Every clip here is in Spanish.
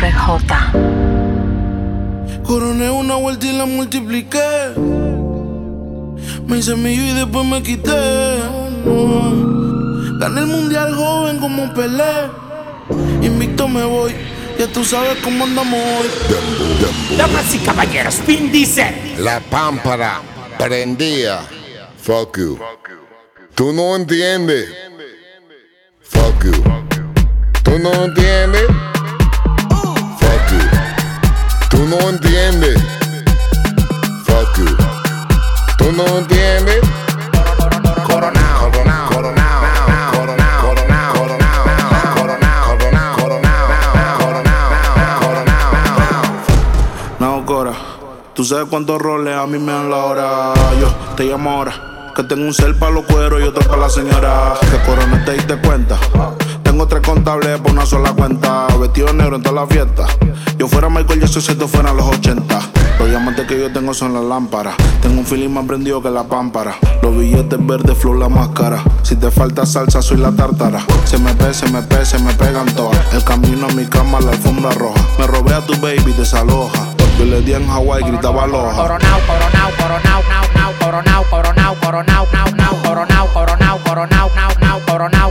RJ. Coroné una vuelta y la multipliqué. Me hice mío y después me quité. Gané el mundial joven como Pelé. Invicto me voy. Ya tú sabes cómo andamos hoy. Damas y caballeros, Vin dice. La pámpara prendía. Fuck you. Tú no entiendes. Fuck you. Tú no entiendes. no entiendes. Fuck you. Tú no entiendes. Coronao, coronao, coronao. Tú sabes cuántos roles a mí me dan la hora. Yo te llamo ahora. Que tengo un cel para los cueros y otro para la señora. Que coronaste y te cuenta. Tengo tres contables por una sola cuenta. Vestido negro en toda la fiesta. Yo fuera Michael Jackson si esto fueran los 80. Los diamantes que yo tengo son las lámparas. Tengo un feeling más prendido que la pámpara. Los billetes verdes, flow la máscara. Si te falta salsa, soy la tártara. Se me pe, se me pe, se me pegan todas. El camino a mi cama, la alfombra roja. Me robé a tu baby, desaloja. Yo le di en Hawái, gritaba aloha. Coronao, coronao, coronao, nao, nao, coronao, coronao, coronao, nao, nao, coronao, coronao, coronao, nao, nao, coronao,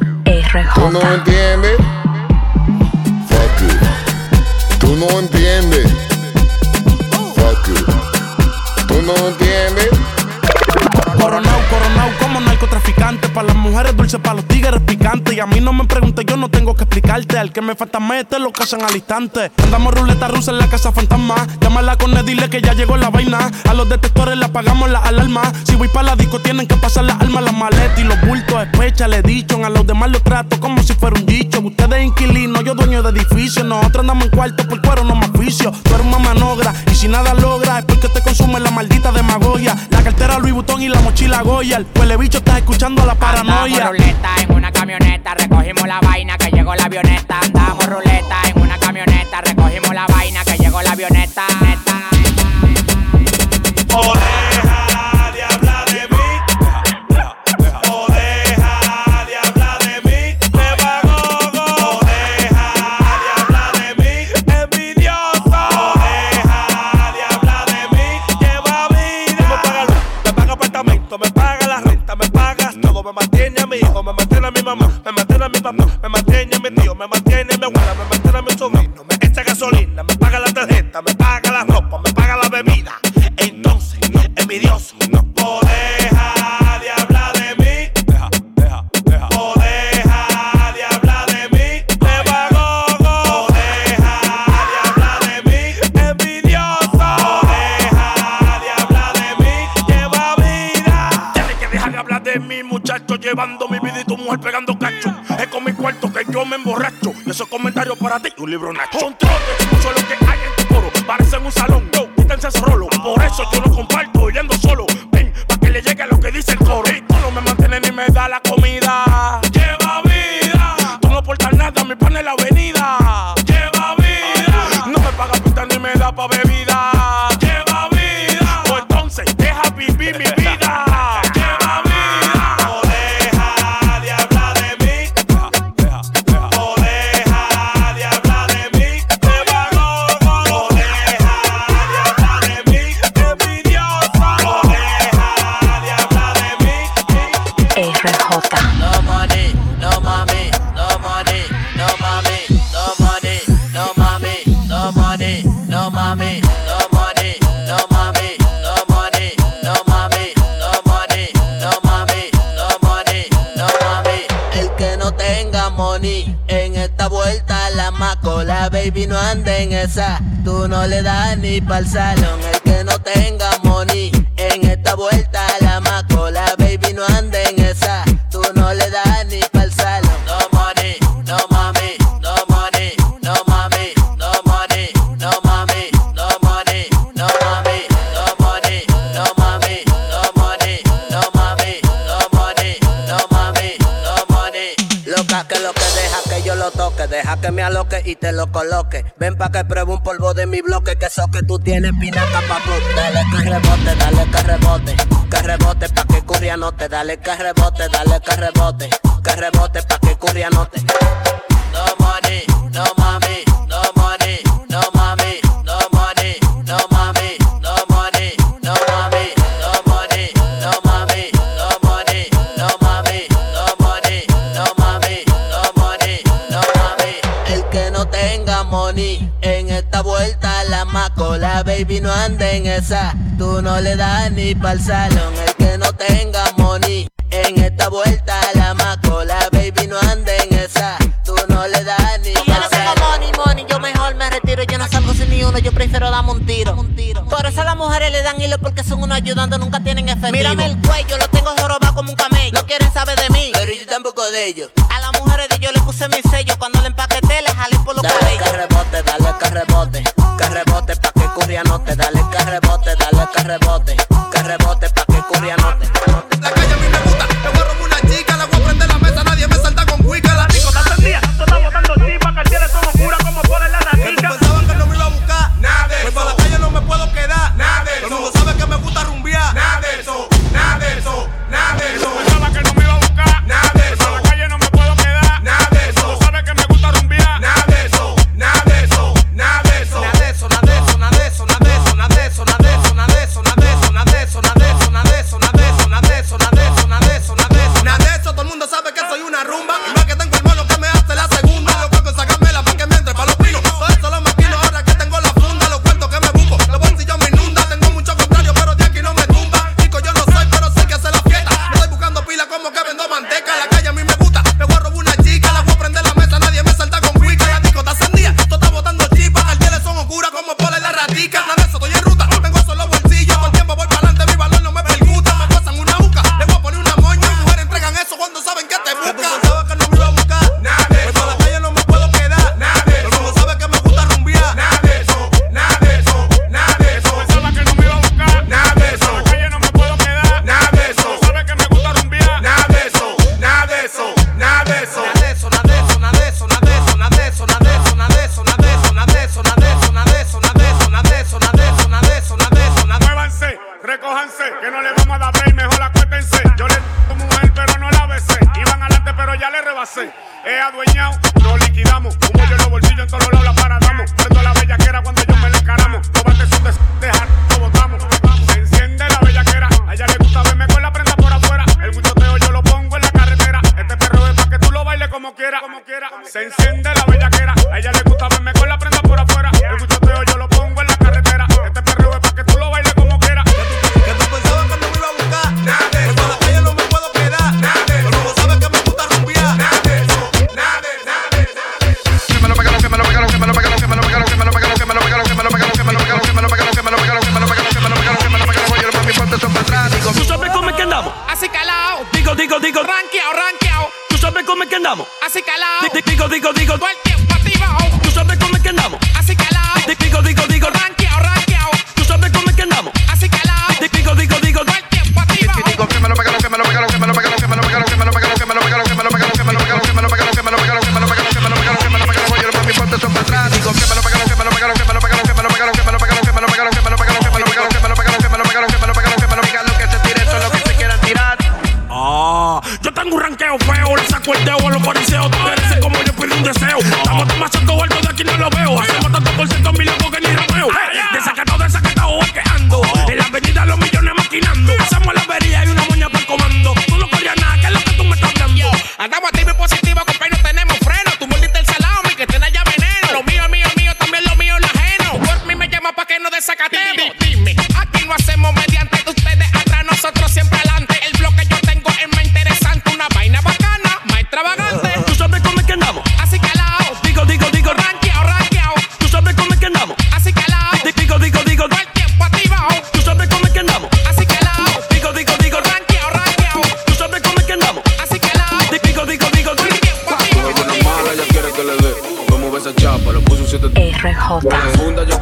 Tú no entiendes. Fuck you. Tú no entiendes. Fuck you. Tú no entiendes. Coronao, coronao como narcotraficante. Para las mujeres dulce, para los tigres picante. Y a mí no me preguntes, no tengo que explicarte. Al que me falta mete lo cazan al instante. Andamos ruleta rusa en la casa fantasma. Llámala con él, dile que ya llegó la vaina. A los detectores le apagamos la alarma. Si voy para la disco, tienen que pasar las armas, las maletas y los bultos. Especha, le dicho. A los demás los trato como si fuera un dicho. Ustedes inquilinos, yo dueño de edificio. Nosotros andamos en cuarto por cuero, no más oficio. Tú eres una manogra y si nada logra es porque te consume la maldita demagogia. La cartera Louis Vuitton y la mochila Goya. El bicho está escuchando la Andamos paranoia. ruleta en una camioneta, recogimos la vaina que llegó la avioneta. Andamos ruleta en una camioneta, recogimos la vaina que llegó la avioneta. Neta. Esos comentarios para ti, un libro nacho. Son trotes, mucho lo que hay en tu coro. Parecen un salón. Yo, quítense ese rolo. Por eso yo no comparto yendo solo. Ven, pa' que le llegue lo que dice el coro. Y tú no me mantienes ni me da la comida. Lleva vida. Tú no aportas nada, mi pan en la avenida. Tú no le das ni pa'l salón. que me aloque y te lo coloque. Ven pa' que pruebe un polvo de mi bloque, que eso que tú tienes pinaca pa' plus. Dale que rebote, dale que rebote, que rebote pa' que curria no te. Dale que rebote, dale que rebote, que rebote pa' que curria no te. tú no le das ni pa'l salón. El que no tenga money, en esta vuelta la macola, baby, no ande en esa, tú no le das ni pa'l salón. Yo no tengo money, money, yo mejor me retiro, yo no salgo sin ni uno, yo prefiero darme un tiro. Por eso a las mujeres le dan hilo porque son unos ayudando, nunca tienen efectivo. Mírame el cuello, lo tengo jorobado como un camello. No quieren saber de mí, pero yo tampoco de ellos. A las mujeres de yo le puse mi sello, cuando le empaqueté le jalé por los dale cabellos. Que rebote, dale que rebote, que rebote pa' que curia no te dale que rebote. Nos liquidamos, como yo en los bolsillos, en todos lados la para RJ.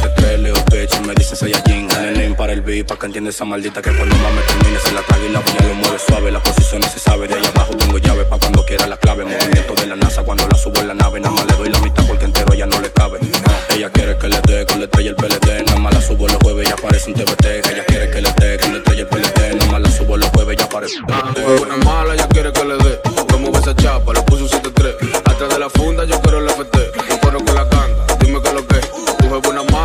Te crees Leo me dicen Saiyajin. Name para el beat, pa' que entienda esa maldita que cuando más me termine se la traga y la puñal lo mueve suave. La posición no se sabe, de ahí abajo tengo llave pa' cuando quiera la clave. Movimiento de la NASA cuando la subo en la nave. Nada más le doy la mitad porque entero ya no le cabe. Ella quiere que le dé con la estrella el PLD. Nada más la subo los jueves y aparece un TBT. Ella quiere que le dé con la estrella el PLD. Nada más la subo los jueves y aparece un TBT. Una mala, ella quiere que le dé. Como esa chapa, le puso un 7-3. Atrás de la funda, yo quiero el FT.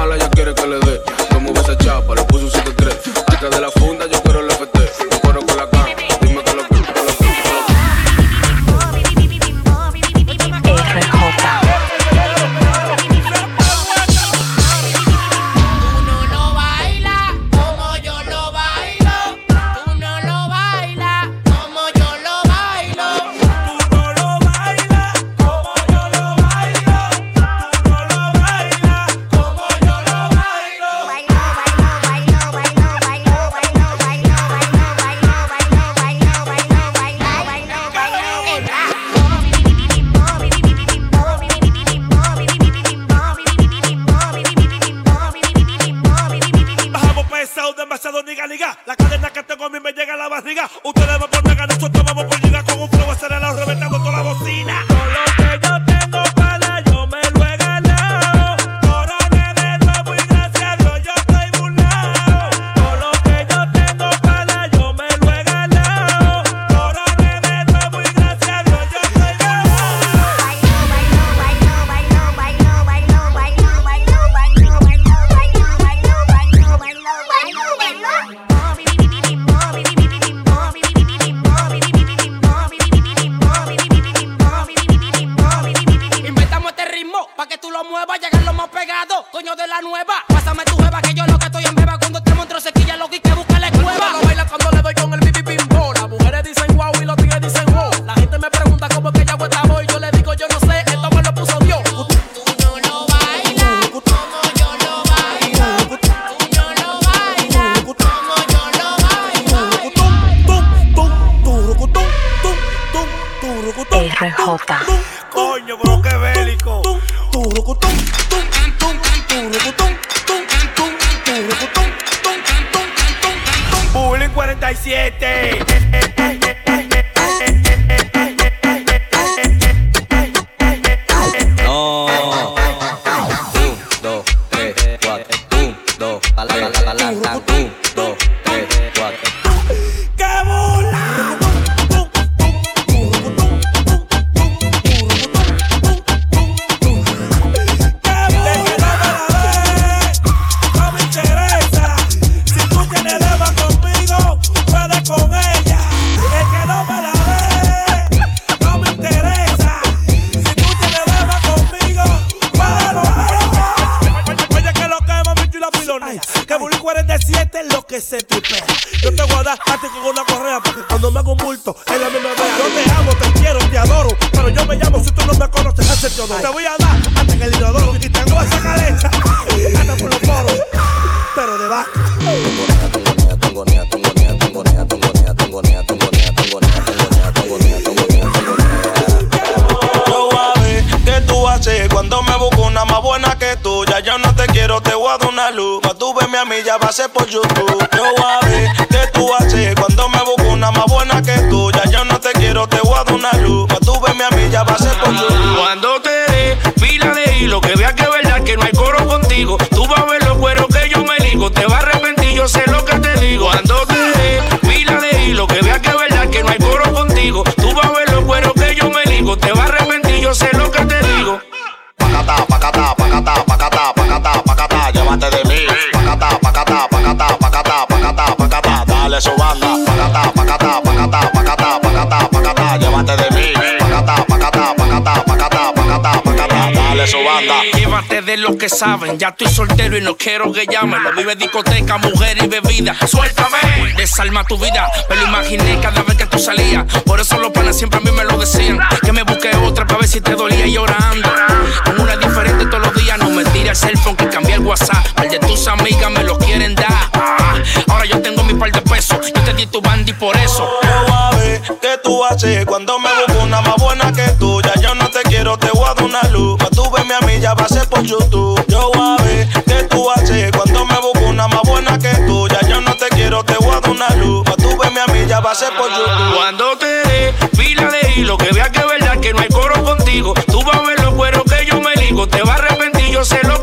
mala, ella quiere que le dé. Como esa chapa, le puso un 7-3. Atrás de la funda, yo quiero el FT. la nueva. Pásame tu jeva que yo lo que estoy en beba cuando te monstruo sequilla lo que 47. Voy a una luz. Pa' tú verme a mí, ya va a ser por YouTube. Yo voy a ver qué tú haces cuando me busco una más buena que tú. Ya yo no te quiero, te voy a una luz. Pa' tú verme a mí, ya va a ser por YouTube. Cuando de los que saben, ya estoy soltero y no quiero que llamen. Lo vive discoteca, mujer y bebida. Suéltame, desarma tu vida. Me lo imaginé cada vez que tú salías. Por eso los panas siempre a mí me lo decían. Que me busqué otra para ver si te dolía llorando. Con una diferente todos los días. No me tires el phone que cambié el WhatsApp. El de tus amigas me lo quieren dar. Ah, ahora yo tengo mi par de pesos. Yo te di tu bandi por eso. Yo a ver qué tú haces cuando me busco una más buena que tú. Ya yo no te quiero, te voy a dar una luz. Pa' tú verme a mí, ya va a ser por YouTube. Yo a ver qué tú haces cuando me busco una más buena que tú. Ya yo no te quiero, te voy a dar una luz. Pa' tú verme a mí, ya va a ser por YouTube. Cuando te dé fila de hilo, que veas que es verdad que no hay coro contigo. Tú vas a ver los cueros que yo me ligo. Te vas a arrepentir, yo sé lo